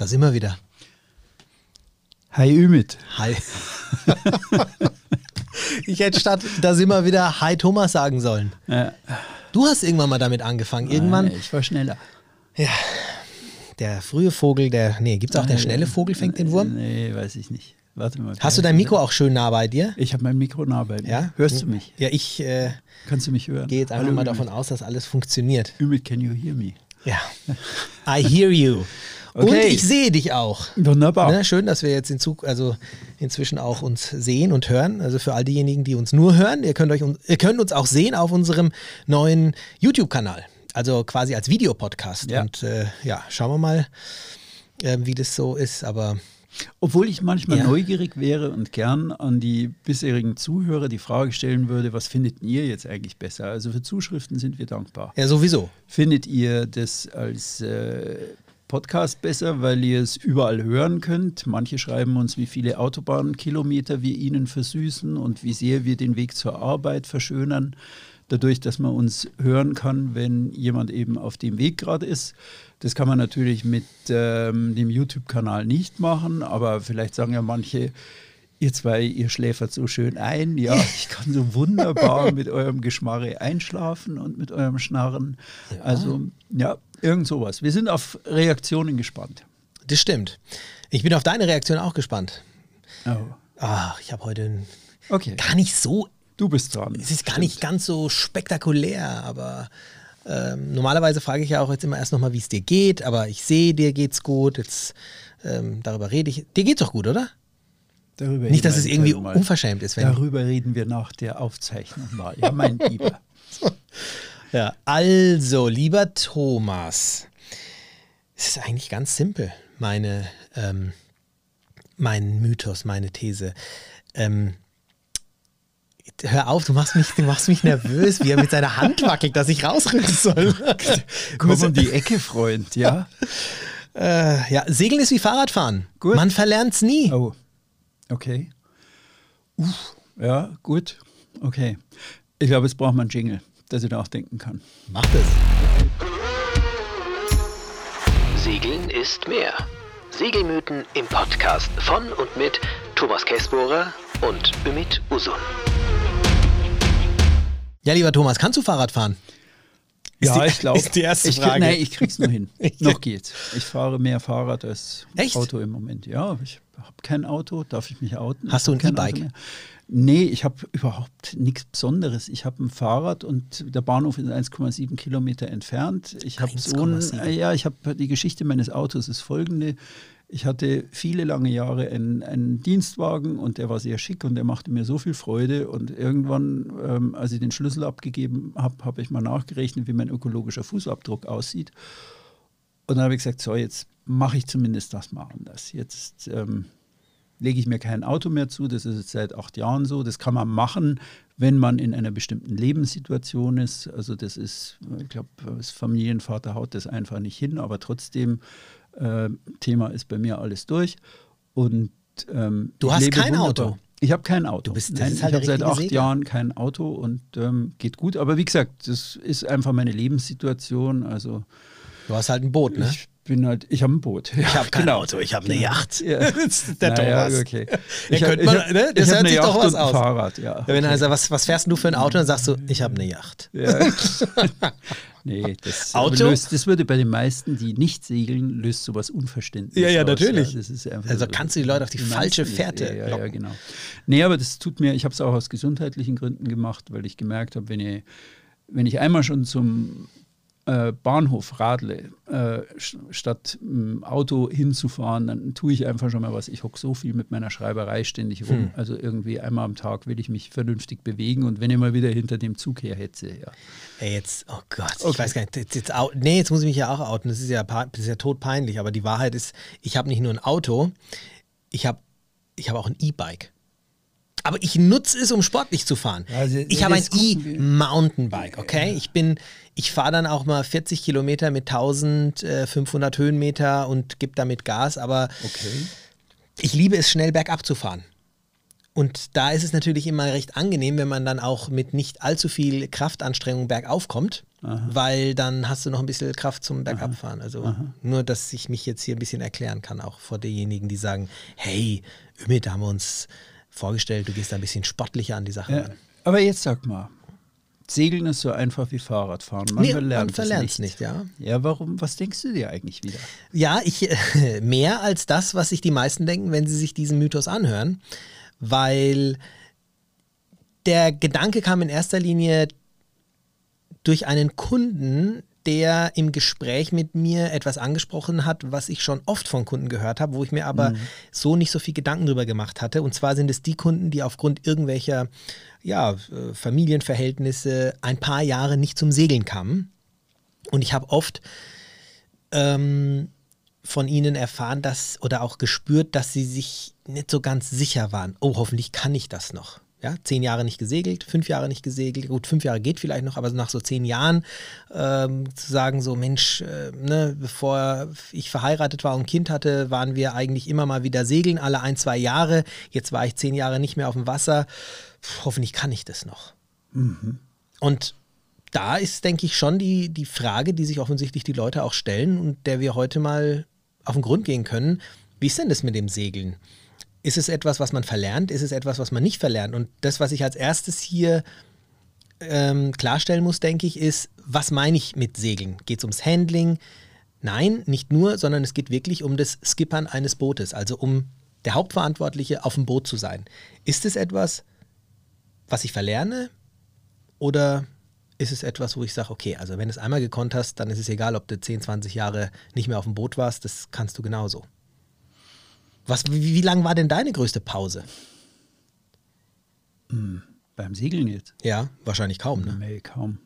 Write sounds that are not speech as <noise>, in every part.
Da sind wir wieder. Hi Ümit. Hi. <laughs> ich hätte statt, da sind wir wieder Hi Thomas sagen sollen. Ja. Du hast irgendwann mal damit angefangen. Irgendwann, Nein, ich war schneller. ja, der frühe Vogel, der, nee, gibt es auch der schnelle Vogel fängt den Wurm? Nee, weiß ich nicht. Warte mal. Hast du dein Mikro auch schön nah bei dir? Ich habe mein Mikro nah bei mir. Ja? Hörst du mich? Ja, ich äh, Kannst du mich hören? gehe jetzt einfach Hallo, mal Ümit. davon aus, dass alles funktioniert. Ümit, can you hear me? Ja. I hear you. <laughs> Und Okay. ich sehe dich auch. Wunderbar. Ne, schön, dass wir jetzt in Zug, also inzwischen auch uns sehen und hören. Also für all diejenigen, die uns nur hören, ihr könnt, euch, ihr könnt uns auch sehen auf unserem neuen YouTube-Kanal. Also quasi als Videopodcast. Ja. Und äh, ja, schauen wir mal, äh, wie das so ist. Aber Obwohl ich manchmal Ja. neugierig wäre und gern an die bisherigen Zuhörer die Frage stellen würde, was findet ihr jetzt eigentlich besser? Also für Zuschriften sind wir dankbar. ja, sowieso. Findet ihr das als äh, Podcast besser, weil ihr es überall hören könnt? Manche schreiben uns, wie viele Autobahnkilometer wir ihnen versüßen und wie sehr wir den Weg zur Arbeit verschönern, dadurch, dass man uns hören kann, wenn jemand eben auf dem Weg gerade ist. Das kann man natürlich mit ähm, dem YouTube-Kanal nicht machen, aber vielleicht sagen ja manche, Ihr zwei, ihr schläfert so schön ein. Ja, ich kann so wunderbar <laughs> mit eurem Geschmarre einschlafen und mit eurem Schnarren. Also, ja, irgend sowas. Wir sind auf Reaktionen gespannt. Das stimmt. Ich bin auf deine Reaktion auch gespannt. Oh. Ach, ich habe heute Okay, gar nicht so du bist dran. Es ist gar nicht ganz so spektakulär, aber ähm, normalerweise frage ich ja auch jetzt immer erst nochmal, wie es dir geht, aber ich sehe, dir geht's gut. Jetzt ähm, darüber rede ich. Dir geht's doch gut, oder? Darüber Nicht, dass es irgendwie mal. unverschämt ist. Darüber reden wir nach der Aufzeichnung mal. Ja, mein <laughs> Lieber. Ja. Also, lieber Thomas, es ist eigentlich ganz simpel, meine, ähm, mein Mythos, meine These. Ähm, hör auf, du machst mich, du machst mich nervös, wie er mit seiner Hand wackelt, dass ich rausrücken soll. Komm um die Ecke, Freund, ja? <laughs> Äh, ja, Segeln ist wie Fahrradfahren. Gut. Man verlernt's nie. Oh, okay. Uff, ja, gut. Okay. Ich glaube, jetzt braucht man einen Jingle, dass ich da auch denken kann. Mach das. Segeln ist mehr. Segelmythen im Podcast von und mit Thomas Kessbohrer und Ümit Usun. Ja, lieber Thomas, kannst du Fahrrad fahren? Ist ja, die- ich glaube. ist die erste ich, Frage. Nein, ich krieg's nur hin. <laughs> Noch geht's. Ich fahre mehr Fahrrad als Echt? Auto im Moment. Ja, ich habe kein Auto. Darf ich mich outen? Hast du Ich ein E-Bike? Nee, ich habe überhaupt nichts Besonderes. Ich habe ein Fahrrad und der Bahnhof ist 1,7 Kilometer entfernt. Ich habe so ein, 1,7. ja, ich habe die Geschichte meines Autos ist folgende. Ich hatte viele lange Jahre einen, einen Dienstwagen und der war sehr schick und der machte mir so viel Freude. Und irgendwann, ähm, als ich den Schlüssel abgegeben habe, habe ich mal nachgerechnet, wie mein ökologischer Fußabdruck aussieht. Und dann habe ich gesagt, so, jetzt mache ich zumindest das mal anders. Jetzt ähm, lege ich mir kein Auto mehr zu. Das ist jetzt seit acht Jahren so. Das kann man machen, wenn man in einer bestimmten Lebenssituation ist. Also das ist, ich glaube, als Familienvater haut das einfach nicht hin, aber trotzdem, äh, Thema ist bei mir alles durch. Und ähm, Du ich hast kein wunderbar. Auto? Ich habe kein Auto. Du bist- Nein, ist halt ich habe seit acht Segler. Jahren kein Auto und ähm, geht gut. Aber wie gesagt, das ist einfach meine Lebenssituation. Also Du hast halt ein Boot, ne? ich bin halt, ich habe ein Boot. Ich habe kein Auto, ich habe eine Yacht. Ja. <laughs> Das ist der Naja, Thomas. okay. Ja, Ich habe könnte man, hab, ne? ich Das hab hört eine sich doch Yacht was und ein aus. Fahrrad, ja. Ja, wenn er sagt, was, was fährst du für ein Auto? Dann sagst du, ich habe eine Yacht. Ja. <laughs> nee, das, Auto? Löst, das würde bei den meisten, die nicht segeln, löst sowas Unverständnis Ja, ja, aus. natürlich. Ja, das ist einfach Also so. kannst du die Leute auf die falsche Fährte Ja, ja, ja, locken. genau. Nee, aber das tut mir, ich habe es auch aus gesundheitlichen Gründen gemacht, weil ich gemerkt habe, wenn wenn ich einmal schon zum äh, Bahnhof radle, äh, statt im Auto hinzufahren, dann tue ich einfach schon mal was. Ich hocke so viel mit meiner Schreiberei ständig rum. Hm. Also irgendwie einmal am Tag will ich mich vernünftig bewegen und wenn ich mal wieder hinter dem Zug herhetze, ja. Ey, jetzt, oh Gott, ich Okay. weiß gar nicht. Jetzt, jetzt, nee, jetzt muss ich mich ja auch outen. Das ist ja, das ist ja todpeinlich. Aber die Wahrheit ist, ich habe nicht nur ein Auto, ich habe ich hab auch ein E-Bike. Aber ich nutze es, um sportlich zu fahren. Ja, also, ich habe ein. E-Mountainbike, okay? Ich bin, ich fahre dann auch mal 40 Kilometer mit 1500 Höhenmeter und gebe damit Gas, aber Okay. ich liebe es, schnell bergab zu fahren. Und da ist es natürlich immer recht angenehm, wenn man dann auch mit nicht allzu viel Kraftanstrengung bergauf kommt, Aha. weil dann hast du noch ein bisschen Kraft zum Bergabfahren. Also Aha. nur, dass ich mich jetzt hier ein bisschen erklären kann, auch vor denjenigen, die sagen, hey, Ümit, da haben wir uns vorgestellt, du gehst da ein bisschen sportlicher an die Sache ja, ran. Aber jetzt sag mal, Segeln ist so einfach wie Fahrradfahren. Man nee, verlernt es nicht. nicht. ja. Ja, warum? Was denkst du dir eigentlich wieder? Ja, ich <laughs> mehr als das, was sich die meisten denken, wenn sie sich diesen Mythos anhören weil der Gedanke kam in erster Linie durch einen Kunden, der im Gespräch mit mir etwas angesprochen hat, was ich schon oft von Kunden gehört habe, wo ich mir aber mhm. so nicht so viel Gedanken drüber gemacht hatte. Und zwar sind es die Kunden, die aufgrund irgendwelcher ja, äh, Familienverhältnisse ein paar Jahre nicht zum Segeln kamen. Und ich habe oft ähm, von ihnen erfahren, dass oder auch gespürt, dass sie sich nicht so ganz sicher waren. Oh, hoffentlich kann ich das noch. Ja, zehn Jahre nicht gesegelt, fünf Jahre nicht gesegelt. Gut, fünf Jahre geht vielleicht noch, aber nach so zehn Jahren ähm, zu sagen, so Mensch, äh, ne, bevor ich verheiratet war und ein Kind hatte, waren wir eigentlich immer mal wieder segeln, alle ein, zwei Jahre. Jetzt war ich zehn Jahre nicht mehr auf dem Wasser. Puh, hoffentlich kann ich das noch. Mhm. Und da ist, denke ich, schon die, die Frage, die sich offensichtlich die Leute auch stellen und der wir heute mal auf den Grund gehen können. Wie ist denn das mit dem Segeln? Ist es etwas, was man verlernt? Ist es etwas, was man nicht verlernt? Und das, was ich als erstes hier ähm, klarstellen muss, denke ich, ist, was meine ich mit Segeln? Geht es ums Handling? Nein, nicht nur, sondern es geht wirklich um das Skippern eines Bootes, also um der Hauptverantwortliche auf dem Boot zu sein. Ist es etwas, was ich verlerne? Oder ist es etwas, wo ich sage, okay, also wenn du es einmal gekonnt hast, dann ist es egal, ob du 10, 20 Jahre nicht mehr auf dem Boot warst, das kannst du genauso. Was, wie, wie lang war denn deine größte Pause? Hm, beim Segeln jetzt? Ja, wahrscheinlich kaum, ne? Nee, kaum.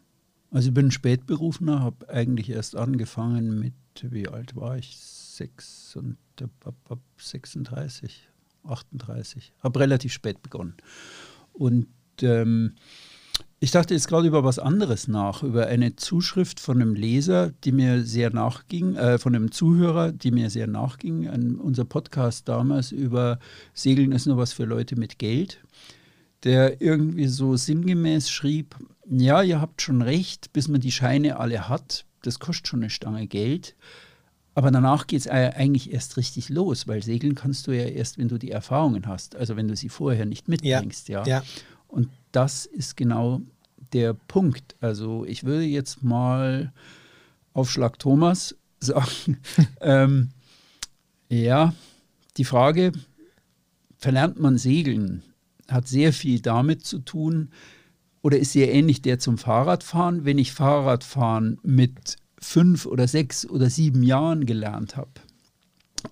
Also ich bin Spätberufener, habe eigentlich erst angefangen mit, wie alt war ich? Sechs und ab, ab 36, 38. Habe relativ spät begonnen. Und ähm, ich dachte jetzt gerade über was anderes nach, über eine Zuschrift von einem Leser, die mir sehr nachging, äh, von einem Zuhörer, die mir sehr nachging, an unser Podcast damals über Segeln ist nur was für Leute mit Geld, der irgendwie so sinngemäß schrieb, ja, ihr habt schon recht, bis man die Scheine alle hat, das kostet schon eine Stange Geld. Aber danach geht es eigentlich erst richtig los, weil segeln kannst du ja erst, wenn du die Erfahrungen hast, also wenn du sie vorher nicht mitbringst. Ja. ja. ja. Und das ist genau der Punkt. Also ich würde jetzt mal auf Schlag Thomas <laughs> sagen, ähm, ja, die Frage, verlernt man Segeln, hat sehr viel damit zu tun, oder ist sehr ähnlich der zum Fahrradfahren. Wenn ich Fahrradfahren mit fünf oder sechs oder sieben Jahren gelernt habe,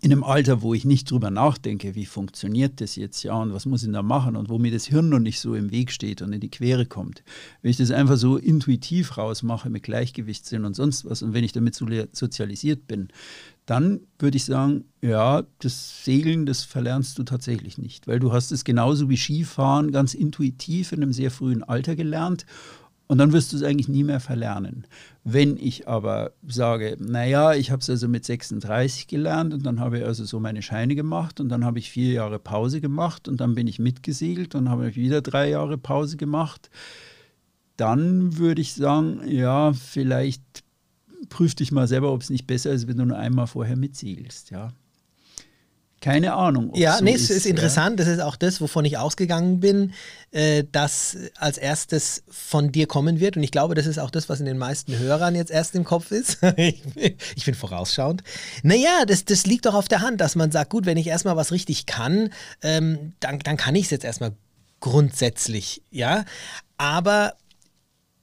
in einem Alter, wo ich nicht drüber nachdenke, wie funktioniert das jetzt ja und was muss ich da machen und wo mir das Hirn noch nicht so im Weg steht und in die Quere kommt. Wenn ich das einfach so intuitiv rausmache mit Gleichgewichtssinn und sonst was und wenn ich damit sozialisiert bin, dann würde ich sagen, ja, das Segeln, das verlernst du tatsächlich nicht, weil du hast es genauso wie Skifahren ganz intuitiv in einem sehr frühen Alter gelernt und dann wirst du es eigentlich nie mehr verlernen. Wenn ich aber sage, naja, ich habe es also mit 36 gelernt und dann habe ich also so meine Scheine gemacht und dann habe ich vier Jahre Pause gemacht und dann bin ich mitgesegelt und habe wieder drei Jahre Pause gemacht, dann würde ich sagen, ja, vielleicht prüf dich mal selber, ob es nicht besser ist, wenn du nur einmal vorher mitsegelst, ja. Keine Ahnung. Ja, so nee, es ist, ist interessant. Ja. Das ist auch das, wovon ich ausgegangen bin, äh, dass als erstes von dir kommen wird. Und ich glaube, das ist auch das, was in den meisten Hörern jetzt erst im Kopf ist. <laughs> ich, bin vorausschauend. Naja, das, das liegt doch auf der Hand, dass man sagt, gut, wenn ich erstmal was richtig kann, ähm, dann, dann kann ich es jetzt erstmal grundsätzlich, ja. Aber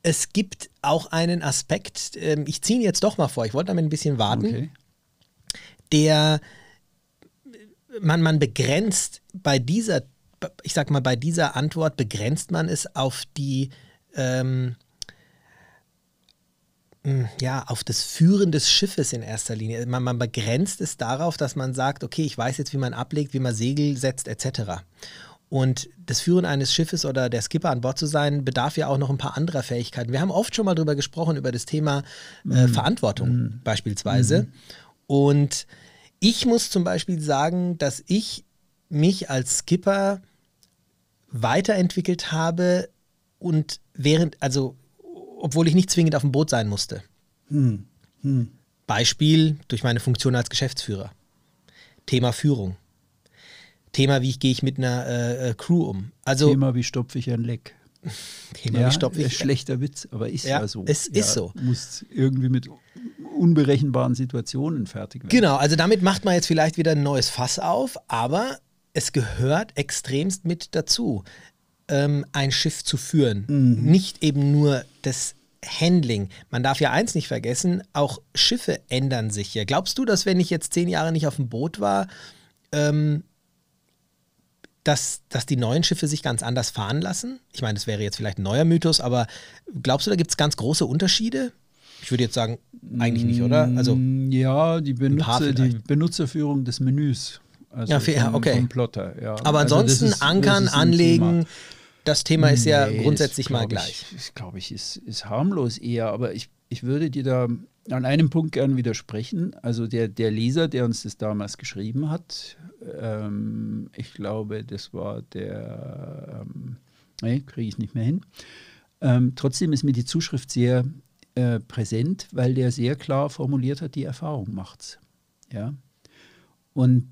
es gibt auch einen Aspekt, ähm, ich ziehe ihn jetzt doch mal vor, ich wollte damit ein bisschen warten, okay. der man, man begrenzt bei dieser, ich sag mal, bei dieser Antwort begrenzt man es auf die, ähm, hm, ja, auf das Führen des Schiffes in erster Linie. Man, man begrenzt es darauf, dass man sagt, okay, ich weiß jetzt, wie man ablegt, wie man Segel setzt, etc. Und das Führen eines Schiffes oder der Skipper an Bord zu sein, bedarf ja auch noch ein paar anderer Fähigkeiten. Wir haben oft schon mal darüber gesprochen, über das Thema äh, mm. Verantwortung mm. beispielsweise. Mm. Und ich muss zum Beispiel sagen, dass ich mich als Skipper weiterentwickelt habe und während, also obwohl ich nicht zwingend auf dem Boot sein musste. Hm. Hm. Beispiel durch meine Funktion als Geschäftsführer. Thema Führung. Thema, wie gehe ich mit einer äh, äh, Crew um. Also Thema, wie stopfe ich ein Leck. Thema, ja, wie äh, schlechter Witz, aber ist ja, Ja, so. es ist so. Du musst irgendwie mit unberechenbaren Situationen fertig werden. Genau, also damit macht man jetzt vielleicht wieder ein neues Fass auf, aber es gehört extremst mit dazu, ähm, ein Schiff zu führen. Nicht eben nur das Handling. Man darf ja eins nicht vergessen, auch Schiffe ändern sich ja. Glaubst du, dass wenn ich jetzt zehn Jahre nicht auf dem Boot war, ähm, dass, dass die neuen Schiffe sich ganz anders fahren lassen? Ich meine, das wäre jetzt vielleicht ein neuer Mythos, aber glaubst du, da gibt es ganz große Unterschiede? Ich würde jetzt sagen, eigentlich nicht, oder? Also, Mm, ja, die, Benutzer, die. Benutzerführung des Menüs. Also Ja, ja, vom, okay. vom Plotter, ja. aber Also ansonsten das ist- ankern, anlegen, Thema. das Thema ist ja Nee, grundsätzlich das mal gleich. Ich, das glaube ich, ist, ist harmlos eher. Aber ich, ich würde dir da an einem Punkt gern widersprechen. Also der, der Leser, der uns das damals geschrieben hat, ähm, ich glaube, das war der, ähm, nee, kriege ich nicht mehr hin. Ähm, trotzdem ist mir die Zuschrift sehr äh, präsent, weil der sehr klar formuliert hat, die Erfahrung macht's. Ja. Und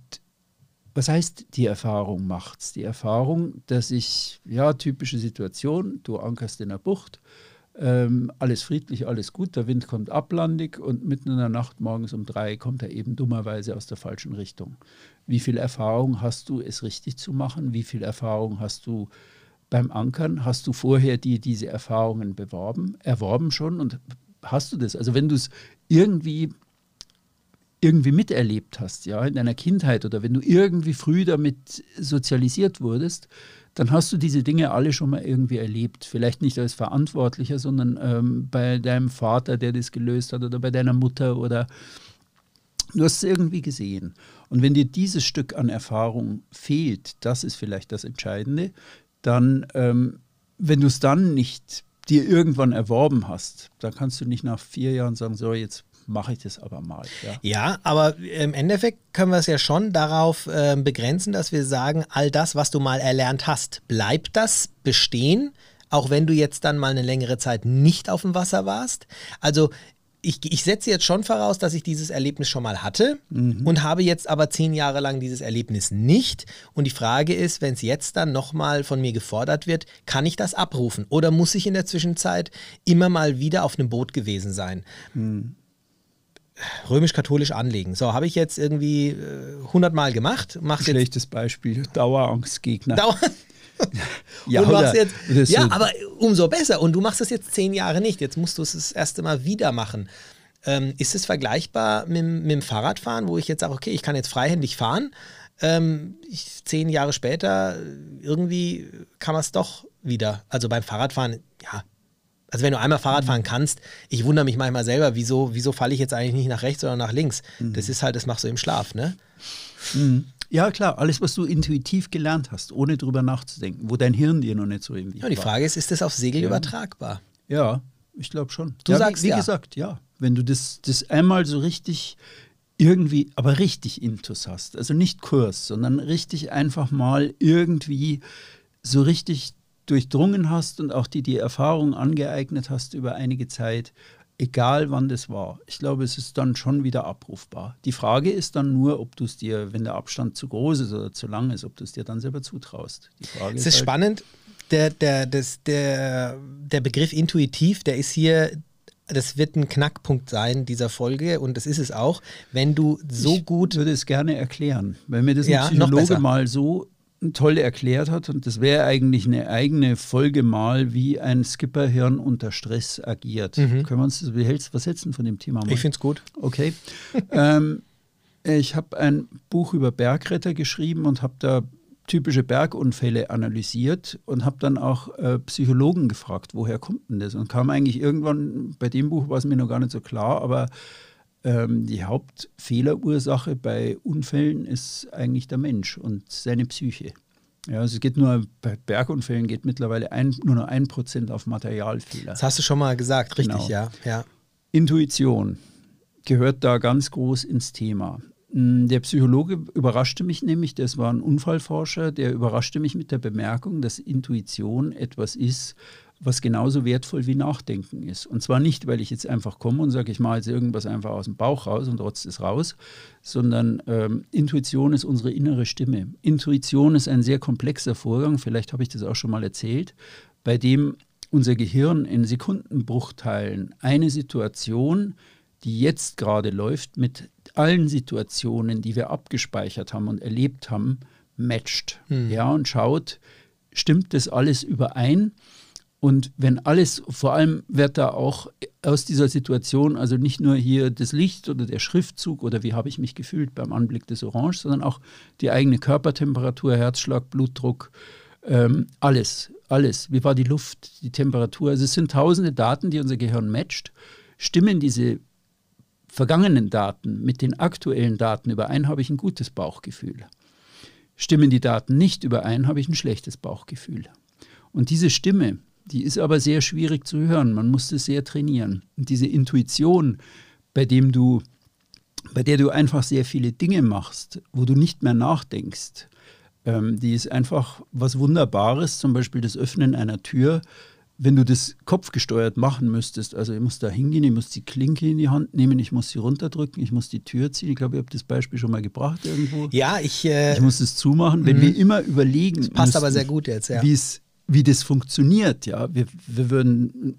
was heißt die Erfahrung macht's? Die Erfahrung, dass ich, ja, typische Situation, du ankerst in der Bucht, ähm, alles friedlich, alles gut, der Wind kommt ablandig und mitten in der Nacht morgens um drei kommt er eben dummerweise aus der falschen Richtung. Wie viel Erfahrung hast du, es richtig zu machen? Wie viel Erfahrung hast du beim Ankern? Hast du vorher dir diese Erfahrungen beworben, erworben schon und hast du das? Also wenn du es irgendwie irgendwie miterlebt hast, ja, in deiner Kindheit oder wenn du irgendwie früh damit sozialisiert wurdest, dann hast du diese Dinge alle schon mal irgendwie erlebt. Vielleicht nicht als Verantwortlicher, sondern ähm, bei deinem Vater, der das gelöst hat, oder bei deiner Mutter oder du hast es irgendwie gesehen. Und wenn dir dieses Stück an Erfahrung fehlt, das ist vielleicht das Entscheidende, dann, ähm, wenn du es dann nicht dir irgendwann erworben hast, dann kannst du nicht nach vier Jahren sagen, so, jetzt mache ich das aber mal. Ja. Ja, aber im Endeffekt können wir es ja schon darauf ähm, begrenzen, dass wir sagen, all das, was du mal erlernt hast, bleibt das bestehen, auch wenn du jetzt dann mal eine längere Zeit nicht auf dem Wasser warst. Also ich, ich setze jetzt schon voraus, dass ich dieses Erlebnis schon mal hatte und habe jetzt aber zehn Jahre lang dieses Erlebnis nicht. Und die Frage ist, wenn es jetzt dann nochmal von mir gefordert wird, kann ich das abrufen? Oder muss ich in der Zwischenzeit immer mal wieder auf einem Boot gewesen sein? Römisch-katholisch anlegen. So, habe ich jetzt irgendwie äh, 100 Mal gemacht. Mach's jetzt Schlechtes Beispiel, Dauerangstgegner. Dauer. <laughs> <laughs> Ja, und machst oder- jetzt, oder so- ja, aber umso besser. Und du machst es jetzt zehn Jahre nicht. Jetzt musst du es das erste Mal wieder machen. Ähm, ist es vergleichbar mit, mit dem Fahrradfahren, wo ich jetzt sage, okay, ich kann jetzt freihändig fahren. Ähm, ich, zehn Jahre später, irgendwie kann man es doch wieder. Also beim Fahrradfahren, ja. Also wenn du einmal Fahrrad fahren kannst, ich wundere mich manchmal selber, wieso, wieso falle ich jetzt eigentlich nicht nach rechts oder nach links? Das ist halt, das machst du im Schlaf, ne? Ja, klar, alles, was du intuitiv gelernt hast, ohne drüber nachzudenken, wo dein Hirn dir noch nicht so irgendwie. Ja, die war. Frage ist, ist das auf Segel Ja. übertragbar? Ja, ich glaube schon. Du ja, sagst wie, wie ja. gesagt, ja. Wenn du das, das einmal so richtig irgendwie, aber richtig Intus hast, also nicht Kurs, sondern richtig einfach mal irgendwie so richtig durchdrungen hast und auch die die Erfahrung angeeignet hast über einige Zeit, egal wann das war. Ich glaube, es ist dann schon wieder abrufbar. Die Frage ist dann nur, ob du es dir, wenn der Abstand zu groß ist oder zu lang ist, ob du es dir dann selber zutraust. Es ist halt- spannend, der, der, das, der, der Begriff intuitiv, der ist hier, das wird ein Knackpunkt sein dieser Folge und das ist es auch, wenn du so ich gut würde es gerne erklären, weil mir das ein Ja. Psychologe mal so toll erklärt hat und das wäre eigentlich eine eigene Folge mal, wie ein Skipperhirn unter Stress agiert. Können wir uns das, wie hältst, was hältst du von dem Thema mal? Mhm. Ich finde es gut. Okay. <laughs> ähm, ich habe ein Buch über Bergretter geschrieben und habe da typische Bergunfälle analysiert und habe dann auch äh, Psychologen gefragt, woher kommt denn das? Und kam eigentlich irgendwann, bei dem Buch war es mir noch gar nicht so klar, aber die Hauptfehlerursache bei Unfällen ist eigentlich der Mensch und seine Psyche. Ja, also es geht nur, bei Bergunfällen geht mittlerweile ein, nur noch ein Prozent auf Materialfehler. Das hast du schon mal gesagt, richtig, Genau. ja. ja. Intuition gehört da ganz groß ins Thema. Mm, der Psychologe überraschte mich nämlich, das war ein Unfallforscher, der überraschte mich mit der Bemerkung, dass Intuition etwas ist, was genauso wertvoll wie Nachdenken ist. Und zwar nicht, weil ich jetzt einfach komme und sage, ich mache jetzt irgendwas einfach aus dem Bauch raus und trotz es raus, sondern ähm, Intuition ist unsere innere Stimme. Intuition ist ein sehr komplexer Vorgang, vielleicht habe ich das auch schon mal erzählt, bei dem unser Gehirn in Sekundenbruchteilen eine Situation, die jetzt gerade läuft, mit allen Situationen, die wir abgespeichert haben und erlebt haben, matcht. Hm. Ja, und schaut, stimmt das alles überein? Und wenn alles, vor allem wird da auch aus dieser Situation, also nicht nur hier das Licht oder der Schriftzug oder wie habe ich mich gefühlt beim Anblick des Orange, sondern auch die eigene Körpertemperatur, Herzschlag, Blutdruck, ähm, alles, alles. Wie war die Luft, die Temperatur? Also es sind tausende Daten, die unser Gehirn matcht. Stimmen diese vergangenen Daten mit den aktuellen Daten überein, habe ich ein gutes Bauchgefühl. Stimmen die Daten nicht überein, habe ich ein schlechtes Bauchgefühl. Und diese Stimme, die ist aber sehr schwierig zu hören. Man muss das sehr trainieren. Und diese Intuition, bei dem du, bei der du einfach sehr viele Dinge machst, wo du nicht mehr nachdenkst, ähm, die ist einfach was Wunderbares. Zum Beispiel das Öffnen einer Tür wenn du das kopfgesteuert machen müsstest, also ich muss da hingehen, ich muss die Klinke in die Hand nehmen, ich muss sie runterdrücken, ich muss die Tür ziehen. Ich glaube, ich habe das Beispiel schon mal gebracht irgendwo. Ja, ich. Äh, ich muss es zumachen. Wenn wir mhm. immer überlegen. Das passt müssten, aber sehr gut jetzt, ja. Wie das funktioniert, ja. Wir, wir würden,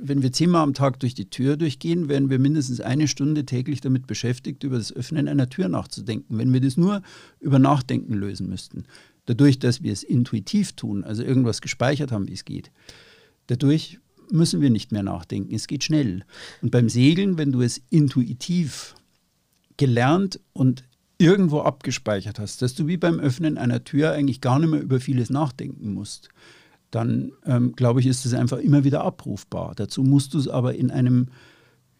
wenn wir zehnmal am Tag durch die Tür durchgehen, wären wir mindestens eine Stunde täglich damit beschäftigt, über das Öffnen einer Tür nachzudenken. Wenn wir das nur über Nachdenken lösen müssten. Dadurch, dass wir es intuitiv tun, also irgendwas gespeichert haben, wie es geht Dadurch müssen wir nicht mehr nachdenken. Es geht schnell. Und beim Segeln, wenn du es intuitiv gelernt und irgendwo abgespeichert hast, dass du wie beim Öffnen einer Tür eigentlich gar nicht mehr über vieles nachdenken musst, dann ähm, glaube ich, ist es einfach immer wieder abrufbar. Dazu musst du es aber in einem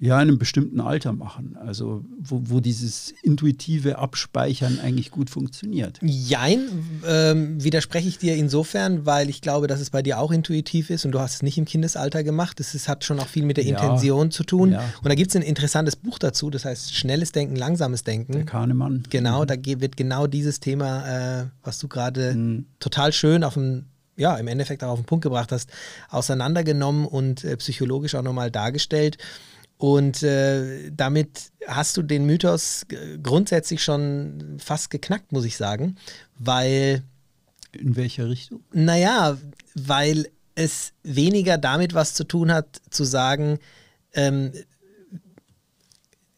ja, in einem bestimmten Alter machen. Also wo, wo dieses intuitive Abspeichern eigentlich gut funktioniert. Jein, ähm, widerspreche ich dir insofern, weil ich glaube, dass es bei dir auch intuitiv ist und du hast es nicht im Kindesalter gemacht. Das ist, hat schon auch viel mit der ja, Intention zu tun. Ja. Und da gibt es ein interessantes Buch dazu, das heißt Schnelles Denken, Langsames Denken. Der Kahnemann. Genau, mhm. da wird genau dieses Thema, äh, was du gerade mhm. total schön auf dem ja, im Endeffekt auch auf den Punkt gebracht hast, auseinandergenommen und äh, psychologisch auch nochmal dargestellt. Und äh, damit hast du den Mythos grundsätzlich schon fast geknackt, muss ich sagen, weil. In welcher Richtung? Naja, weil es weniger damit was zu tun hat, zu sagen, ähm,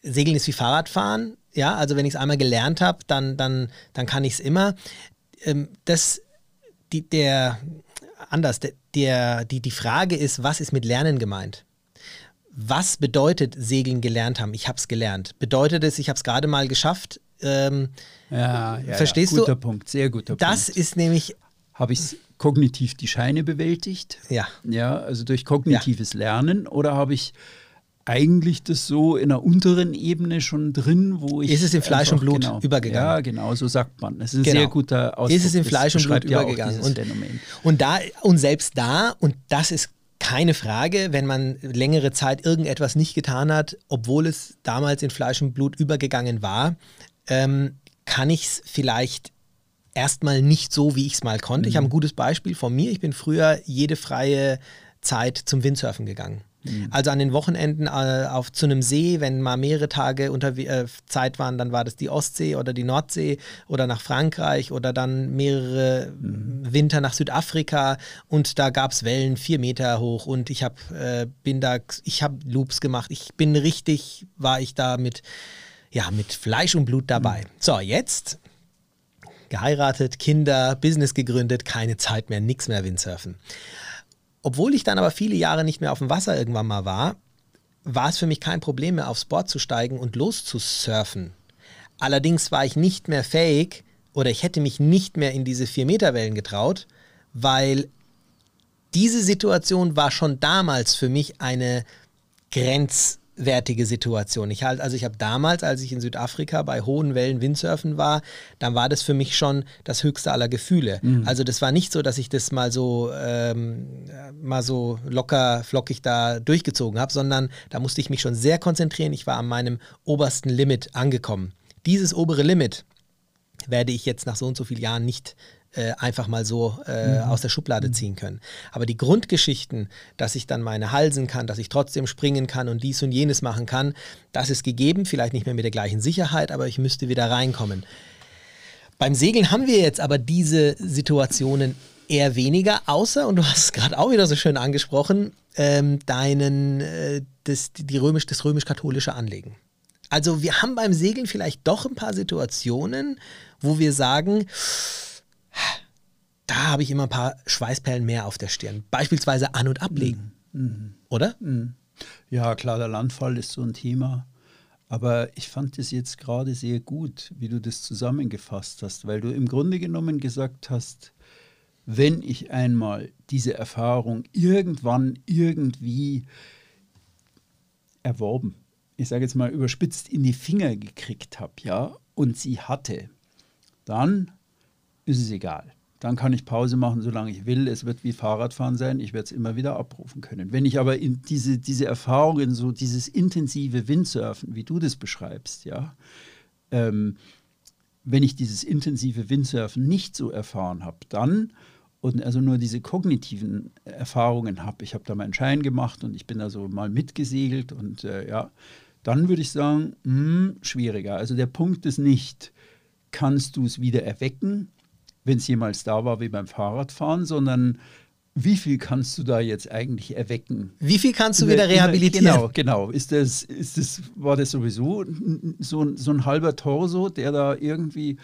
Segeln ist wie Fahrradfahren. Ja, also wenn ich es einmal gelernt habe, dann, dann, dann kann ich es immer. Ähm, das, die, der, anders, der, der, die, die Frage ist, was ist mit Lernen gemeint? Was bedeutet Segeln gelernt haben? Ich habe es gelernt. Bedeutet es, ich habe es gerade mal geschafft? Ähm, ja, ja, verstehst ja. guter du? Punkt, sehr guter das Punkt. Das ist nämlich. Habe ich kognitiv die Scheine bewältigt? Ja. Ja, also durch kognitives ja. Lernen oder habe ich eigentlich das so in einer unteren Ebene schon drin, wo ich. Ist es in Fleisch und Blut genau, übergegangen? Ja, genau, so sagt man. Es ist genau. ein sehr guter Ausdruck. Ist es in Fleisch und Blut übergegangen? und, und da, und selbst da, und das ist keine Frage, wenn man längere Zeit irgendetwas nicht getan hat, obwohl es damals in Fleisch und Blut übergegangen war, ähm, kann ich es vielleicht erstmal nicht so, wie ich es mal konnte. Mhm. Ich habe ein gutes Beispiel von mir. Ich bin früher jede freie Zeit zum Windsurfen gegangen. Mhm. Also an den Wochenenden äh, auf, zu einem See, wenn mal mehrere Tage unter äh, Zeit waren, dann war das die Ostsee oder die Nordsee oder nach Frankreich oder dann mehrere mhm. Winter nach Südafrika und da gab es Wellen vier Meter hoch und ich habe äh, bin da, ich habe Loops gemacht. Ich bin richtig, war ich da mit, ja, mit Fleisch und Blut dabei. Mhm. So, jetzt geheiratet, Kinder, Business gegründet, keine Zeit mehr, nichts mehr Windsurfen. Obwohl ich dann aber viele Jahre nicht mehr auf dem Wasser irgendwann mal war, war es für mich kein Problem mehr, aufs Board zu steigen und loszusurfen. Allerdings war ich nicht mehr fähig oder ich hätte mich nicht mehr in diese 4-Meter-Wellen getraut, weil diese Situation war schon damals für mich eine Grenz, wertige Situation. Ich halt, also ich habe damals, als ich in Südafrika bei hohen Wellen Windsurfen war, dann war das für mich schon das höchste aller Gefühle. Mhm. Also das war nicht so, dass ich das mal so ähm, mal so locker flockig da durchgezogen habe, sondern da musste ich mich schon sehr konzentrieren. Ich war an meinem obersten Limit angekommen. dieses obere Limit werde ich jetzt nach so und so vielen Jahren nicht äh, einfach mal so äh, mhm. aus der Schublade mhm. ziehen können. Aber die Grundgeschichten, dass ich dann meine halsen kann, dass ich trotzdem springen kann und dies und jenes machen kann, das ist gegeben, vielleicht nicht mehr mit der gleichen Sicherheit, aber ich müsste wieder reinkommen. Beim Segeln haben wir jetzt aber diese Situationen eher weniger, außer, und du hast es gerade auch wieder so schön angesprochen, ähm, deinen, äh, das, die römisch, das römisch-katholische Anlegen. Also wir haben beim Segeln vielleicht doch ein paar Situationen, wo wir sagen, da habe ich immer ein paar Schweißperlen mehr auf der Stirn. Beispielsweise an- und ablegen. Mhm. Oder? Mhm. Ja, klar, der Landfall ist so ein Thema. Aber ich fand es jetzt gerade sehr gut, wie du das zusammengefasst hast, weil du im Grunde genommen gesagt hast, wenn ich einmal diese Erfahrung irgendwann irgendwie erworben, ich sage jetzt mal überspitzt in die Finger gekriegt habe, ja, und sie hatte, dann ist es egal. Dann kann ich Pause machen, solange ich will. Es wird wie Fahrradfahren sein. Ich werde es immer wieder abrufen können. Wenn ich aber diese, diese Erfahrung, in so dieses intensive Windsurfen, wie du das beschreibst, ja, ähm, wenn ich dieses intensive Windsurfen nicht so erfahren habe, dann und also nur diese kognitiven Erfahrungen habe, ich habe da meinen Schein gemacht und ich bin da so mal mitgesegelt und äh, ja, dann würde ich sagen, mh, hm, schwieriger. Also der Punkt ist nicht, kannst du es wieder erwecken, wenn es jemals da war wie beim Fahrradfahren, sondern wie viel kannst du da jetzt eigentlich erwecken? Wie viel kannst du wieder rehabilitieren? Genau, genau. Ist das, ist das, war das sowieso so, so ein halber Torso, der da irgendwie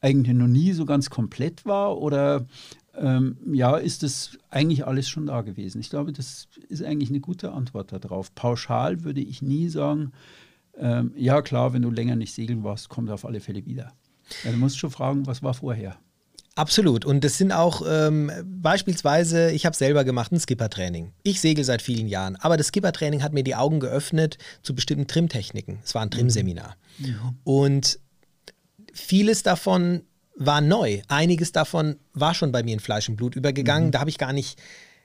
eigentlich noch nie so ganz komplett war? Oder ähm, ja, ist das eigentlich alles schon da gewesen? Ich glaube, das ist eigentlich eine gute Antwort darauf. Pauschal würde ich nie sagen, ähm, ja klar, wenn du länger nicht segeln warst, kommt er auf alle Fälle wieder. Ja, du musst schon fragen, was war vorher? Absolut. Und das sind auch ähm, beispielsweise, ich habe selber gemacht, ein Skippertraining. Ich segel seit vielen Jahren, aber das Skippertraining hat mir die Augen geöffnet zu bestimmten Trimtechniken. Es war ein Trimseminar. Mhm. Und vieles davon war neu. Einiges davon war schon bei mir in Fleisch und Blut übergegangen. Mhm. Da habe ich gar nicht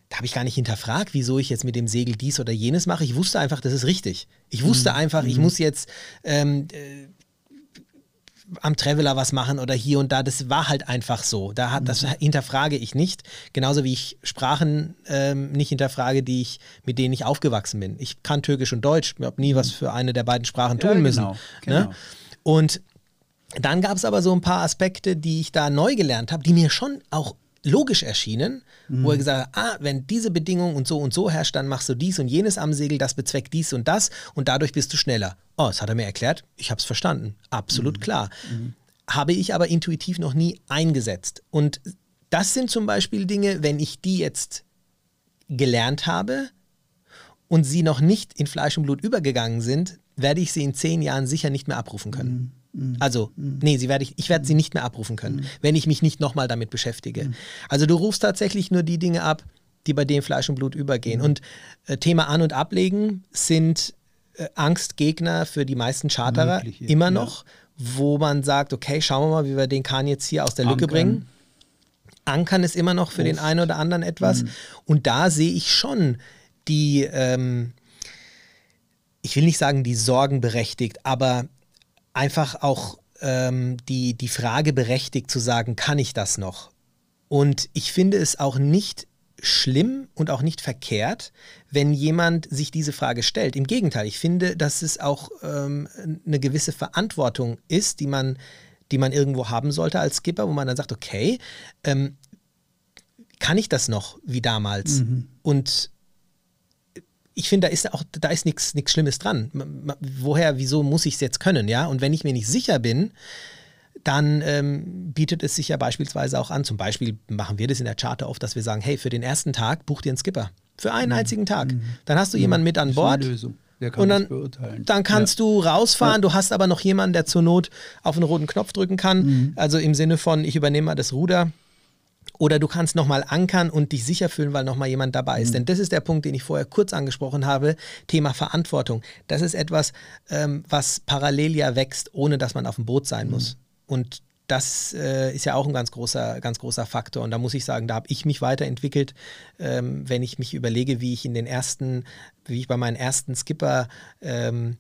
da habe ich gar nicht hinterfragt, wieso ich jetzt mit dem Segel dies oder jenes mache. Ich wusste einfach, das ist richtig. Ich wusste mhm. einfach, ich mhm. muss jetzt ähm, äh, am Traveler was machen oder hier und da. Das war halt einfach so. Da hat, das mhm. hinterfrage ich nicht. Genauso wie ich Sprachen ähm, nicht hinterfrage, die ich, mit denen ich aufgewachsen bin. Ich kann Türkisch und Deutsch. Ich habe nie was für eine der beiden Sprachen tun ja, müssen. Genau, genau. Ne? Und dann gab es aber so ein paar Aspekte, die ich da neu gelernt habe, die mir schon auch logisch erschienen, mhm. wo er gesagt hat, ah, wenn diese Bedingung und so und so herrscht, dann machst du dies und jenes am Segel, das bezweckt dies und das und dadurch bist du schneller. Oh, das hat er mir erklärt, ich habe es verstanden, absolut mhm. klar. Mhm. Habe ich aber intuitiv noch nie eingesetzt. Und das sind zum Beispiel Dinge, wenn ich die jetzt gelernt habe und sie noch nicht in Fleisch und Blut übergegangen sind, werde ich sie in zehn Jahren sicher nicht mehr abrufen können. Mhm. Mhm. Also, mhm. nee, sie werd ich, ich werde sie nicht mehr abrufen können, mhm. wenn ich mich nicht nochmal damit beschäftige. Also du rufst tatsächlich nur die Dinge ab, die bei dem Fleisch und Blut übergehen. Und äh, Thema An- und Ablegen sind äh, Angstgegner für die meisten Charterer Mögliche, immer noch, ja. wo man sagt, okay, schauen wir mal, wie wir den Kahn jetzt hier aus der Lücke Ankern. bringen. Ankern ist immer noch für Oft. den einen oder anderen etwas. Mhm. Und da sehe ich schon die, ähm, ich will nicht sagen, die Sorgen berechtigt, aber einfach auch ähm, die, die Frage berechtigt zu sagen, kann ich das noch? Und ich finde es auch nicht schlimm und auch nicht verkehrt, wenn jemand sich diese Frage stellt. Im Gegenteil, ich finde, dass es auch ähm, eine gewisse Verantwortung ist, die man, die man irgendwo haben sollte als Skipper, wo man dann sagt, okay, ähm, kann ich das noch wie damals? Mhm. Und ich finde, da ist auch, da ist nichts Schlimmes dran. Woher, wieso muss ich es jetzt können, ja? Und wenn ich mir nicht sicher bin, dann ähm, bietet es sich ja beispielsweise auch an. Zum Beispiel machen wir das in der Charter oft, dass wir sagen, hey, für den ersten Tag buch dir einen Skipper. Für einen mhm. einzigen Tag. Mhm. Dann hast du mhm. jemanden mit an Bord. Lösung. und dann, dann kannst ja. du rausfahren, du hast aber noch jemanden, der zur Not auf einen roten Knopf drücken kann. Mhm. Also im Sinne von, ich übernehme mal das Ruder oder du kannst nochmal ankern und dich sicher fühlen, weil nochmal jemand dabei ist. Mhm. Denn das ist der Punkt, den ich vorher kurz angesprochen habe, Thema Verantwortung. Das ist etwas, ähm, was parallel ja wächst, ohne dass man auf dem Boot sein mhm. muss. Und das äh, ist ja auch ein ganz großer, ganz großer Faktor. Und da muss ich sagen, da habe ich mich weiterentwickelt, ähm, wenn ich mich überlege, wie ich in den ersten, wie ich bei meinen ersten Skipper ähm,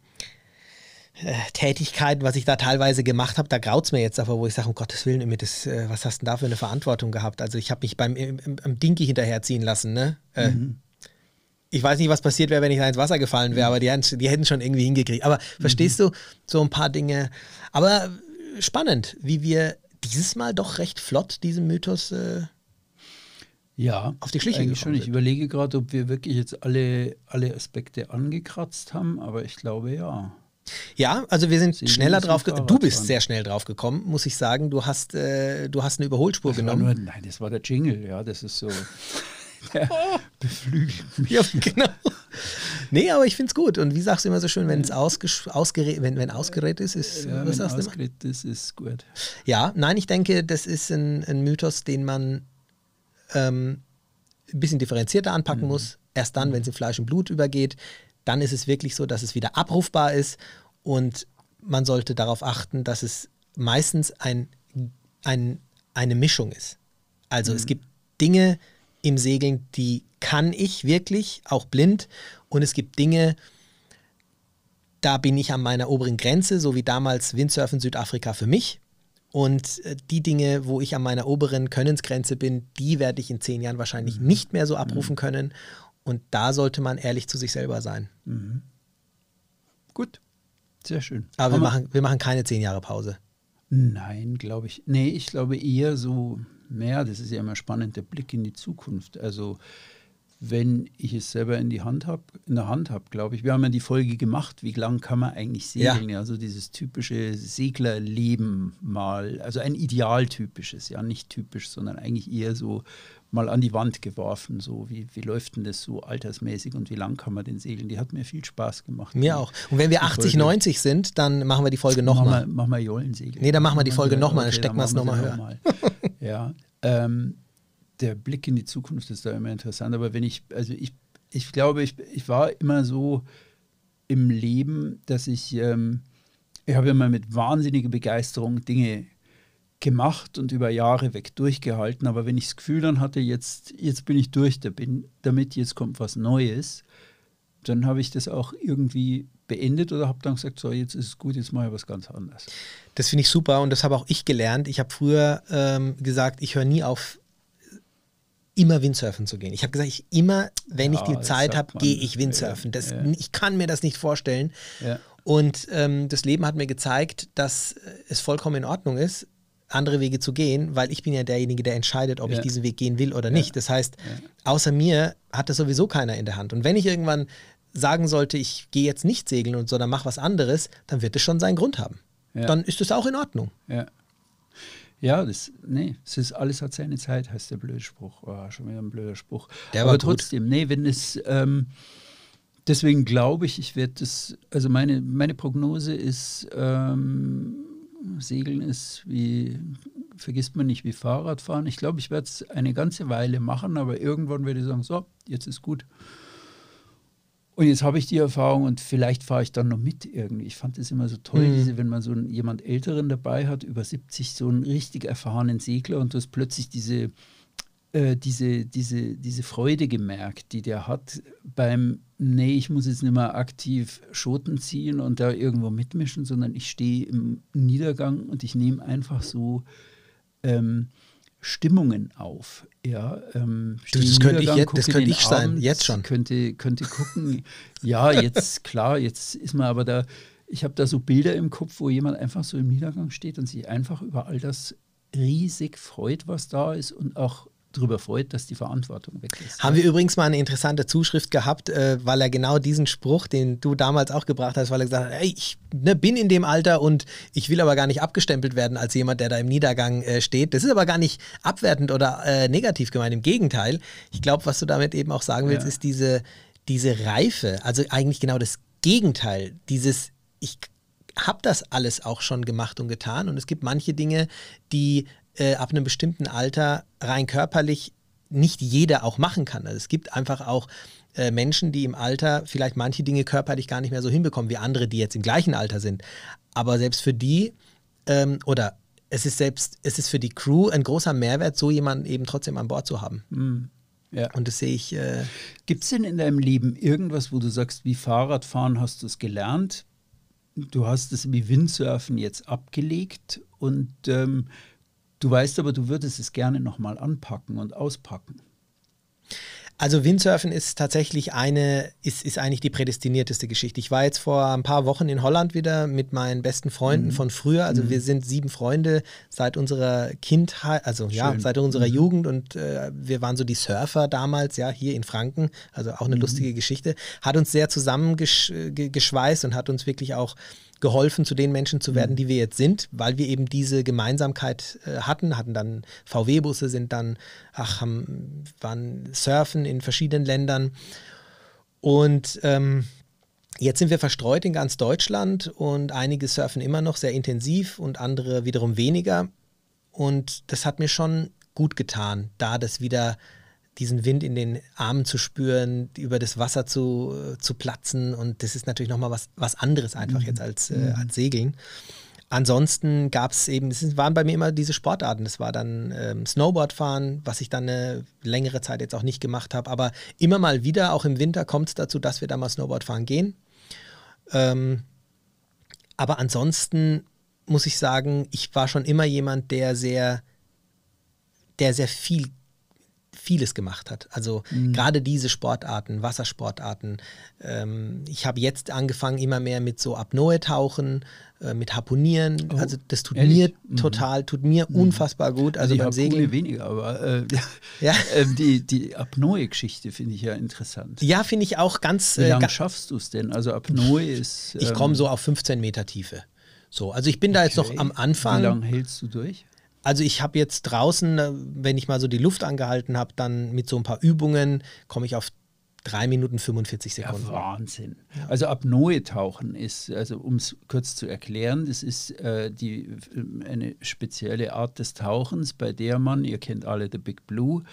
äh, Tätigkeiten, was ich da teilweise gemacht habe, da graut es mir jetzt aber, wo ich sage, um Gottes Willen, Ümit, das, äh, was hast du denn da für eine Verantwortung gehabt? Also ich habe mich beim im, im Dinky hinterherziehen lassen, ne? Äh, mhm. Ich weiß nicht, was passiert wäre, wenn ich da ins Wasser gefallen wäre, aber die, die hätten schon irgendwie hingekriegt. Aber mhm. verstehst du, so ein paar Dinge. Aber spannend, wie wir dieses Mal doch recht flott diesem Mythos äh, ja, auf die Schliche eigentlich schon. Ich überlege gerade, ob wir wirklich jetzt alle, alle Aspekte angekratzt haben, aber ich glaube ja. Ja, also wir sind Sie schneller drauf gekommen. Du bist sehr schnell drauf gekommen, muss ich sagen. Du hast, äh, du hast eine Überholspur das genommen. Nur, nein, das war der Jingle, ja, das ist so. <laughs> der beflügelt mich. Ja, <laughs> genau. Nee, aber ich finde es gut. Und wie sagst du immer so schön, wenn es ausgerät, wenn, wenn ausgerät ist, ist ja, was sagst ausgerät ist, ist gut. Ja, nein, ich denke, das ist ein, ein Mythos, den man ähm, ein bisschen differenzierter anpacken mhm. muss. Erst dann, wenn es in Fleisch und Blut übergeht, dann ist es wirklich so, dass es wieder abrufbar ist und man sollte darauf achten, dass es meistens ein, ein, eine Mischung ist. Also mhm. es gibt Dinge im Segeln, die kann ich wirklich, auch blind, und es gibt Dinge, da bin ich an meiner oberen Grenze, so wie damals Windsurfen Südafrika für mich. Und äh, die Dinge, wo ich an meiner oberen Könnensgrenze bin, die werde ich in zehn Jahren wahrscheinlich mhm. nicht mehr so abrufen mhm. können. Und da sollte man ehrlich zu sich selber sein. Mhm. Gut, sehr schön. Aber wir machen, wir machen keine zehn Jahre Pause. Nein, glaube ich. Nee, ich glaube eher so, mehr, das ist ja immer spannend, der Blick in die Zukunft. Also wenn ich es selber in die Hand habe, in der Hand habe, glaube ich. Wir haben ja die Folge gemacht, wie lang kann man eigentlich segeln? Ja. Also dieses typische Seglerleben mal, also ein idealtypisches, ja, nicht typisch, sondern eigentlich eher so mal an die Wand geworfen, so wie, wie läuft denn das so altersmäßig und wie lang kann man den segeln? Die hat mir viel Spaß gemacht. Mir auch. Und wenn wir 80, Folge. 90 sind, dann machen wir die Folge nochmal. Machen wir Jollensegeln. Nee, dann machen wir die Folge nochmal, okay, dann stecken wir es nochmal höher. <laughs> ja, ähm, der Blick in die Zukunft ist da immer interessant. Aber wenn ich, also ich, ich glaube, ich, ich war immer so im Leben, dass ich, ähm, ich habe immer mit wahnsinniger Begeisterung Dinge gemacht und über Jahre weg durchgehalten. Aber wenn ich das Gefühl dann hatte, jetzt, jetzt bin ich durch damit, jetzt kommt was Neues, dann habe ich das auch irgendwie beendet oder habe dann gesagt, so jetzt ist es gut, jetzt mache ich was ganz anderes. Das finde ich super und das habe auch ich gelernt. Ich habe früher ähm, gesagt, ich höre nie auf, immer Windsurfen zu gehen. Ich habe gesagt, ich immer, wenn ja, ich die Zeit habe, gehe ich Windsurfen. Das, ja. Ich kann mir das nicht vorstellen. Ja. Und ähm, das Leben hat mir gezeigt, dass es vollkommen in Ordnung ist, andere Wege zu gehen, weil ich bin ja derjenige, der entscheidet, ob ich diesen Weg gehen will oder nicht. Das heißt, außer mir hat das sowieso keiner in der Hand. Und wenn ich irgendwann sagen sollte, ich gehe jetzt nicht segeln und sondern mache was anderes, dann wird es schon seinen Grund haben. Dann ist es auch in Ordnung. Ja. Ja, das, nee, es ist alles hat seine Zeit, heißt der blöde Spruch. Oh, schon wieder ein blöder Spruch. Der Aber trotzdem, gut. nee, wenn es, ähm, deswegen glaube ich, ich werde das, also meine, meine Prognose ist, ähm, Segeln ist wie, vergisst man nicht, wie Fahrradfahren. Ich glaube, ich werde es eine ganze Weile machen, aber irgendwann werde ich sagen, so, jetzt ist gut. Und jetzt habe ich die Erfahrung und vielleicht fahre ich dann noch mit irgendwie. Ich fand es immer so toll, mhm. diese, wenn man so einen, jemand Älteren dabei hat, über 70, so einen richtig erfahrenen Segler und du hast plötzlich diese, äh, diese, diese, diese Freude gemerkt, die der hat beim, nee, ich muss jetzt nicht mehr aktiv Schoten ziehen und da irgendwo mitmischen, sondern ich stehe im Niedergang und ich nehme einfach so ähm, Stimmungen auf. Ja, ähm, das könnte ich, jetzt, das könnte ich sein, Abend, jetzt schon. Könnte, könnte gucken, ja, jetzt, <laughs> klar, jetzt ist man aber da, ich habe da so Bilder im Kopf, wo jemand einfach so im Niedergang steht und sich einfach über all das riesig freut, was da ist und auch darüber freut, dass die Verantwortung weg ist. Haben wir übrigens mal eine interessante Zuschrift gehabt, äh, weil er genau diesen Spruch, den du damals auch gebracht hast, weil er gesagt hat, hey, ich ne, bin in dem Alter und ich will aber gar nicht abgestempelt werden als jemand, der da im Niedergang äh, steht. Das ist aber gar nicht abwertend oder äh, negativ gemeint, im Gegenteil. Ich glaube, was du damit eben auch sagen willst, ja. ist diese, diese Reife, also eigentlich genau das Gegenteil, dieses, ich habe das alles auch schon gemacht und getan und es gibt manche Dinge, die äh, ab einem bestimmten Alter rein körperlich nicht jeder auch machen kann. Also es gibt einfach auch äh, Menschen, die im Alter vielleicht manche Dinge körperlich gar nicht mehr so hinbekommen wie andere, die jetzt im gleichen Alter sind. Aber selbst für die ähm, oder es ist selbst, es ist für die Crew ein großer Mehrwert, so jemanden eben trotzdem an Bord zu haben. Mhm. Ja. Und das sehe ich. Äh Gibt es denn in deinem Leben irgendwas, wo du sagst, wie Fahrradfahren hast du es gelernt? du hast es wie Windsurfen jetzt abgelegt und ähm, du weißt aber, du würdest es gerne nochmal anpacken und auspacken. Also Windsurfen ist tatsächlich eine, ist, ist eigentlich die prädestinierteste Geschichte. Ich war jetzt vor ein paar Wochen in Holland wieder mit meinen besten Freunden mhm. von früher. Also mhm. wir sind sieben Freunde seit unserer Kindheit, also Schön. ja, seit unserer mhm. Jugend und äh, wir waren so die Surfer damals, ja, hier in Franken. Also auch eine mhm. lustige Geschichte. Hat uns sehr zusammengeschweißt und hat uns wirklich auch geholfen, zu den Menschen zu werden, mhm. die wir jetzt sind, weil wir eben diese Gemeinsamkeit äh, hatten, hatten dann VW-Busse, sind dann, ach, haben, waren surfen in verschiedenen Ländern. Und ähm, jetzt sind wir verstreut in ganz Deutschland und einige surfen immer noch sehr intensiv und andere wiederum weniger. Und das hat mir schon gut getan, da das wieder diesen Wind in den Armen zu spüren, über das Wasser zu, äh, zu platzen. Und das ist natürlich nochmal was, was anderes einfach mhm. jetzt als, äh, mhm. als Segeln. Ansonsten gab es eben, es waren bei mir immer diese Sportarten. Das war dann ähm, Snowboardfahren, was ich dann eine längere Zeit jetzt auch nicht gemacht habe. Aber immer mal wieder, auch im Winter, kommt es dazu, dass wir da mal Snowboardfahren gehen. Ähm, aber ansonsten muss ich sagen, ich war schon immer jemand, der sehr, der sehr viel vieles gemacht hat. Also mhm. gerade diese Sportarten, Wassersportarten. Ähm, ich habe jetzt angefangen immer mehr mit so Apnoe-Tauchen, äh, mit Harponieren. Oh, also das tut ehrlich? mir mhm. total, tut mir mhm. unfassbar gut. Also, also beim Segeln weniger, aber äh, <laughs> ja. äh, die, die Apnoe-Geschichte finde ich ja interessant. Ja, finde ich auch ganz. Wie äh, lange schaffst du es denn? Also Apnoe ist. ich komme ähm, so auf 15 Meter Tiefe. So, also ich bin okay. da jetzt noch am Anfang. Wie lange hältst du durch? Also ich habe jetzt draußen, äh, wenn ich mal so die Luft angehalten habe, dann mit so ein paar Übungen komme ich auf 3 Minuten 45 Sekunden. Ja, Wahnsinn. Also Apnoe-Tauchen ist, also um es kurz zu erklären, das ist äh, die, äh, eine spezielle Art des Tauchens, bei der man, ihr kennt alle The Big Blue,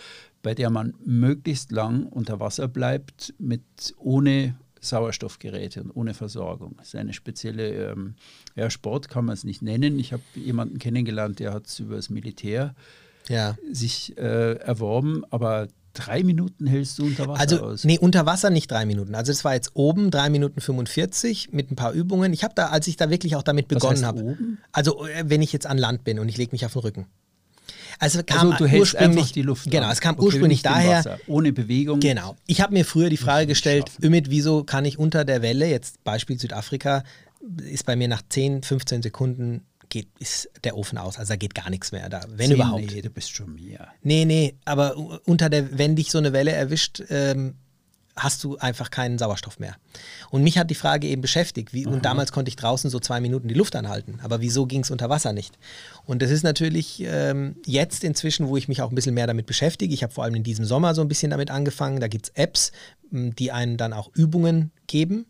bei der man möglichst lang unter Wasser bleibt, mit ohne Sauerstoffgeräte und ohne Versorgung. Das ist eine spezielle ähm, ja, Sport, kann man es nicht nennen. Ich habe jemanden kennengelernt, der hat es über das Militär ja. sich äh, erworben, aber drei Minuten hältst du unter Wasser also, aus? Nee, unter Wasser nicht drei Minuten. Also es war jetzt oben drei Minuten 45 mit ein paar Übungen. Ich habe da, als ich da wirklich auch damit begonnen habe, also äh, wenn ich jetzt an Land bin und ich lege mich auf den Rücken, also kam also du ursprünglich die Luft. Genau, es kam okay, ursprünglich daher. ohne Bewegung. Genau. Ich habe mir früher die Frage gestellt, Ümit, wieso kann ich unter der Welle, jetzt Beispiel Südafrika, ist bei mir nach 10, 15 Sekunden geht, ist der Ofen aus. Also da geht gar nichts mehr da, wenn 10, überhaupt. Nee, du bist schon mehr. Nee, nee, aber unter der, wenn dich so eine Welle erwischt, ähm, hast du einfach keinen Sauerstoff mehr. Und mich hat die Frage eben beschäftigt. Wie, und damals konnte ich draußen so zwei Minuten die Luft anhalten. Aber wieso ging es unter Wasser nicht? Und das ist natürlich ähm, jetzt inzwischen, wo ich mich auch ein bisschen mehr damit beschäftige. Ich habe vor allem in diesem Sommer so ein bisschen damit angefangen. Da gibt es Apps, die einen dann auch Übungen geben.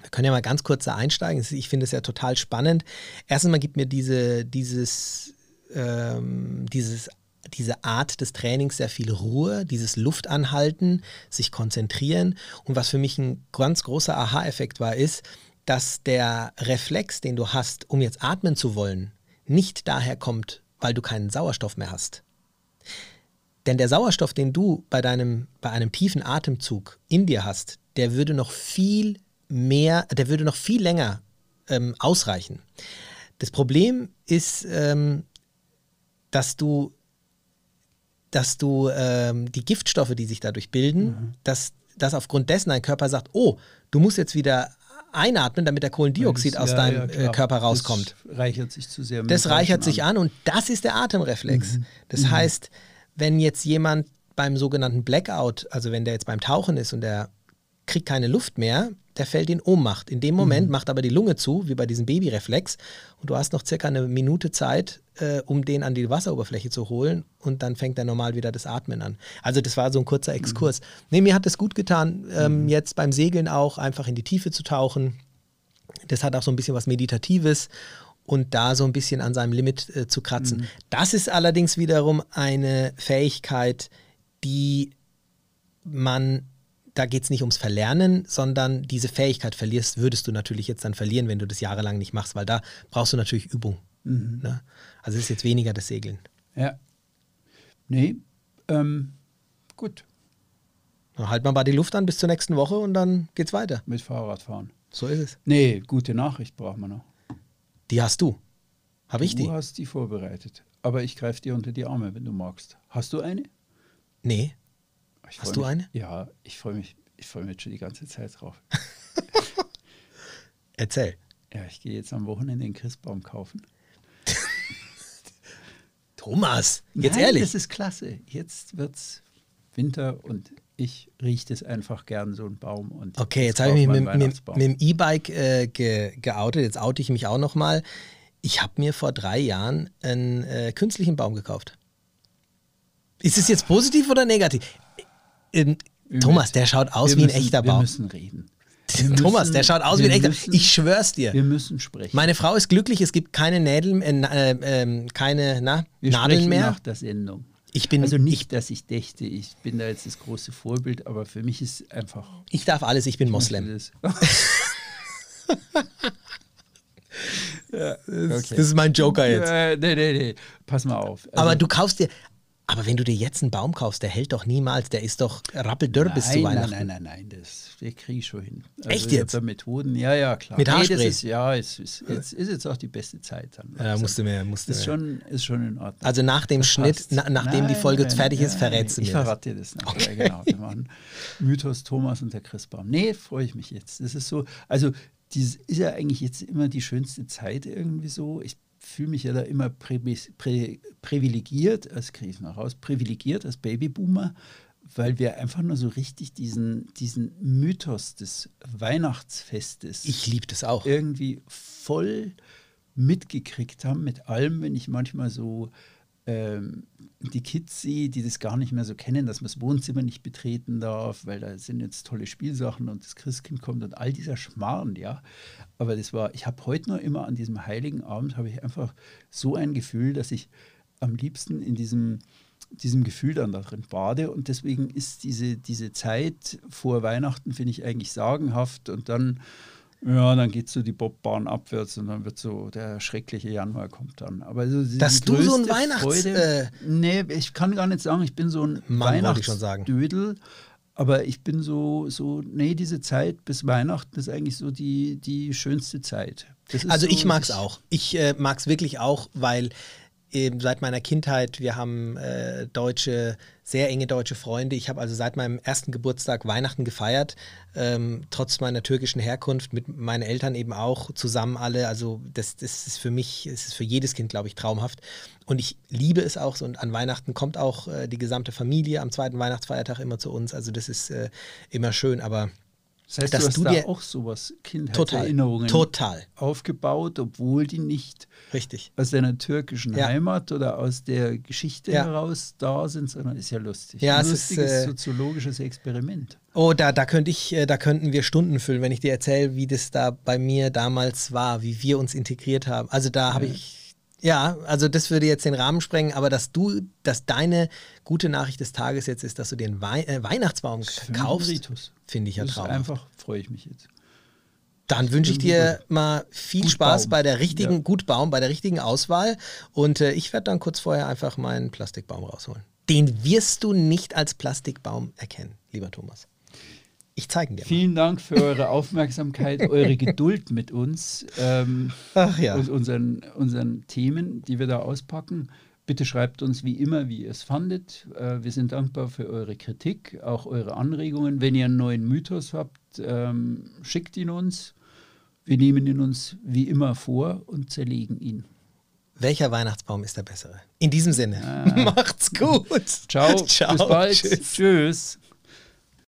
Wir können ja mal ganz kurz da einsteigen. Ich finde es ja total spannend. Erstens mal gibt mir diese, dieses, ähm, dieses diese Art des Trainings sehr viel Ruhe, dieses Luftanhalten, sich konzentrieren. Und was für mich ein ganz großer Aha-Effekt war, ist, dass der Reflex, den du hast, um jetzt atmen zu wollen, nicht daher kommt, weil du keinen Sauerstoff mehr hast. Denn der Sauerstoff, den du bei, deinem, bei einem tiefen Atemzug in dir hast, der würde noch viel mehr, der würde noch viel länger ähm, ausreichen. Das Problem ist, ähm, dass du dass du ähm, die Giftstoffe, die sich dadurch bilden, mhm. dass, dass aufgrund dessen dein Körper sagt, oh, du musst jetzt wieder einatmen, damit der Kohlendioxid das, aus ja, deinem ja, äh, Körper rauskommt. Das reichert sich zu sehr. Das reichert sich an. an und das ist der Atemreflex. Mhm. Das mhm. heißt, wenn jetzt jemand beim sogenannten Blackout, also wenn der jetzt beim Tauchen ist und der kriegt keine Luft mehr, der fällt in Ohnmacht. In dem Moment mhm. macht aber die Lunge zu, wie bei diesem Babyreflex. Und du hast noch circa eine Minute Zeit, äh, um den an die Wasseroberfläche zu holen. Und dann fängt er normal wieder das Atmen an. Also das war so ein kurzer Exkurs. Mhm. Nee, mir hat es gut getan, ähm, mhm. jetzt beim Segeln auch einfach in die Tiefe zu tauchen. Das hat auch so ein bisschen was Meditatives und da so ein bisschen an seinem Limit äh, zu kratzen. Mhm. Das ist allerdings wiederum eine Fähigkeit, die man da geht es nicht ums Verlernen, sondern diese Fähigkeit verlierst, würdest du natürlich jetzt dann verlieren, wenn du das jahrelang nicht machst, weil da brauchst du natürlich Übung. Mhm. Ne? Also es ist jetzt weniger das Segeln. Ja. Nee, ähm, gut. Dann halt mal die Luft an bis zur nächsten Woche und dann geht's weiter. Mit Fahrradfahren. So ist es. Nee, gute Nachricht brauchen wir noch. Die hast du. Habe ich du die? hast die vorbereitet. Aber ich greife dir unter die Arme, wenn du magst. Hast du eine? Nee. Hast du mich, eine? Ja, ich freue mich, ich freue mich schon die ganze Zeit drauf. <laughs> Erzähl. Ja, ich gehe jetzt am Wochenende den Christbaum kaufen. <laughs> Thomas, jetzt Nein, ehrlich. Das ist klasse. Jetzt wird's Winter und ich rieche das einfach gern, so ein Baum. Und Okay, jetzt habe ich mich mit, mit, mit dem E-Bike äh, ge, geoutet. Jetzt oute ich mich auch nochmal. Ich habe mir vor drei Jahren einen äh, künstlichen Baum gekauft. Ist es jetzt positiv oder negativ? Wir Thomas, der schaut aus wir wie ein müssen, echter Wir Baum. müssen reden. <laughs> Wir Thomas, müssen- der schaut aus wie wir ein echter. müssen- ich schwör's dir. Wir müssen sprechen. Meine Frau ist glücklich, es gibt keine Nädel, äh, äh, ähm, keine na, wir Nadeln mehr. nach der Sendung. Ich bin, also ich, nicht, dass ich dächte, ich bin da jetzt das große Vorbild, aber für mich ist einfach ich darf alles, ich bin Moslem. Das. <laughs> Das, das ist mein Joker jetzt. Äh, nee, nee, nee. Pass mal auf. Also, Aber du kaufst dir. Aber wenn du dir jetzt einen Baum kaufst, der hält doch niemals, der ist doch rappeldürr bis zu nein, Weihnachten. Nein, nein, nein, nein, das das kriege ich schon hin. Also Echt jetzt? da Methoden, ja, ja, klar. Mit Nee, Haarspray? das ist, ja, es ist, jetzt ist jetzt auch die beste Zeit dann. Ja, musst du mir, musst du ist mir. schon, ist schon in Ordnung. Also nach dem Das Schnitt, na, nachdem die Nein, Folge nein, fertig ist, nein, verrätst du mir Ich das. verrate dir das nachher, Okay. genau. Wir machen Mythos Thomas und der Christbaum. Nee, freue ich mich jetzt. Das ist so, also dieses ist ja eigentlich jetzt immer die schönste Zeit irgendwie so. Ich fühle mich ja da immer prä, prä, privilegiert, das kriege ich noch raus, privilegiert als Babyboomer, weil wir einfach nur so richtig diesen, diesen Mythos des Weihnachtsfestes Ich liebe das auch. irgendwie voll mitgekriegt haben mit allem, wenn ich manchmal so ähm, die Kids sehe, die das gar nicht mehr so kennen, dass man das Wohnzimmer nicht betreten darf, weil da sind jetzt tolle Spielsachen und das Christkind kommt und all dieser Schmarrn, ja. Aber das war, ich habe heute noch immer an diesem heiligen Abend, habe ich einfach so ein Gefühl, dass ich am liebsten in diesem, diesem Gefühl dann da drin bade und deswegen ist diese, diese Zeit vor Weihnachten, finde ich eigentlich sagenhaft und dann ja, dann geht so die Bobbahn abwärts und dann wird so der schreckliche Januar kommt dann. Aber so diese Dass du so ein Weihnachts- Freude, äh, nee, ich kann gar nicht sagen, ich bin so ein. Weihnachtsdödel, aber ich bin so, so, nee, diese Zeit bis Weihnachten ist eigentlich so die, die schönste Zeit. Also so, ich mag es auch. Ich äh, mag es wirklich auch, weil seit meiner Kindheit, wir haben äh, deutsche, sehr enge deutsche Freunde. Ich habe also seit meinem ersten Geburtstag Weihnachten gefeiert, ähm, trotz meiner türkischen Herkunft, mit meinen Eltern eben auch zusammen alle. Also das, das ist für mich, es ist für jedes Kind, glaube ich, traumhaft. Und ich liebe es auch so. Und an Weihnachten kommt auch äh, die gesamte Familie am zweiten Weihnachtsfeiertag immer zu uns. Also das ist äh, immer schön. Aber Das heißt, dass du hast du da auch sowas, total, Kindheitserinnerungen total, aufgebaut, obwohl die nicht richtig. aus deiner türkischen Ja. Heimat oder aus der Geschichte Ja. heraus da sind, sondern ist ja lustig. Ja, Ein es ist, lustiges äh, soziologisches Experiment. Oh, da, da könnte ich, äh, da könnten wir Stunden füllen, wenn ich dir erzähle, wie das da bei mir damals war, wie wir uns integriert haben. Also da habe ich, ja, also das würde jetzt den Rahmen sprengen, aber dass du, dass deine gute Nachricht des Tages jetzt ist, dass du einen Wei äh, Weihnachtsbaum kaufst, finde ich ja traumhaft. einfach, freue ich mich jetzt. Dann wünsche ich dir mal viel Gut Spaß Baum. bei der richtigen, Ja. gut Baum, bei der richtigen Auswahl. Und äh, ich werde dann kurz vorher einfach meinen Plastikbaum rausholen. Den wirst du nicht als Plastikbaum erkennen, lieber Thomas. Ich zeige dir mal. Vielen Dank für eure Aufmerksamkeit, eure Geduld mit uns ähm, ja. und unseren, unseren Themen, die wir da auspacken. Bitte schreibt uns wie immer, wie ihr es fandet. Äh, wir sind dankbar für eure Kritik, auch eure Anregungen. Wenn ihr einen neuen Mythos habt, ähm, schickt ihn uns. Wir nehmen ihn uns wie immer vor und zerlegen ihn. Welcher Weihnachtsbaum ist der bessere? In diesem Sinne, Ah. <laughs> macht's gut. Ciao, <laughs> Ciao bis bald. Tschüss. Tschüss.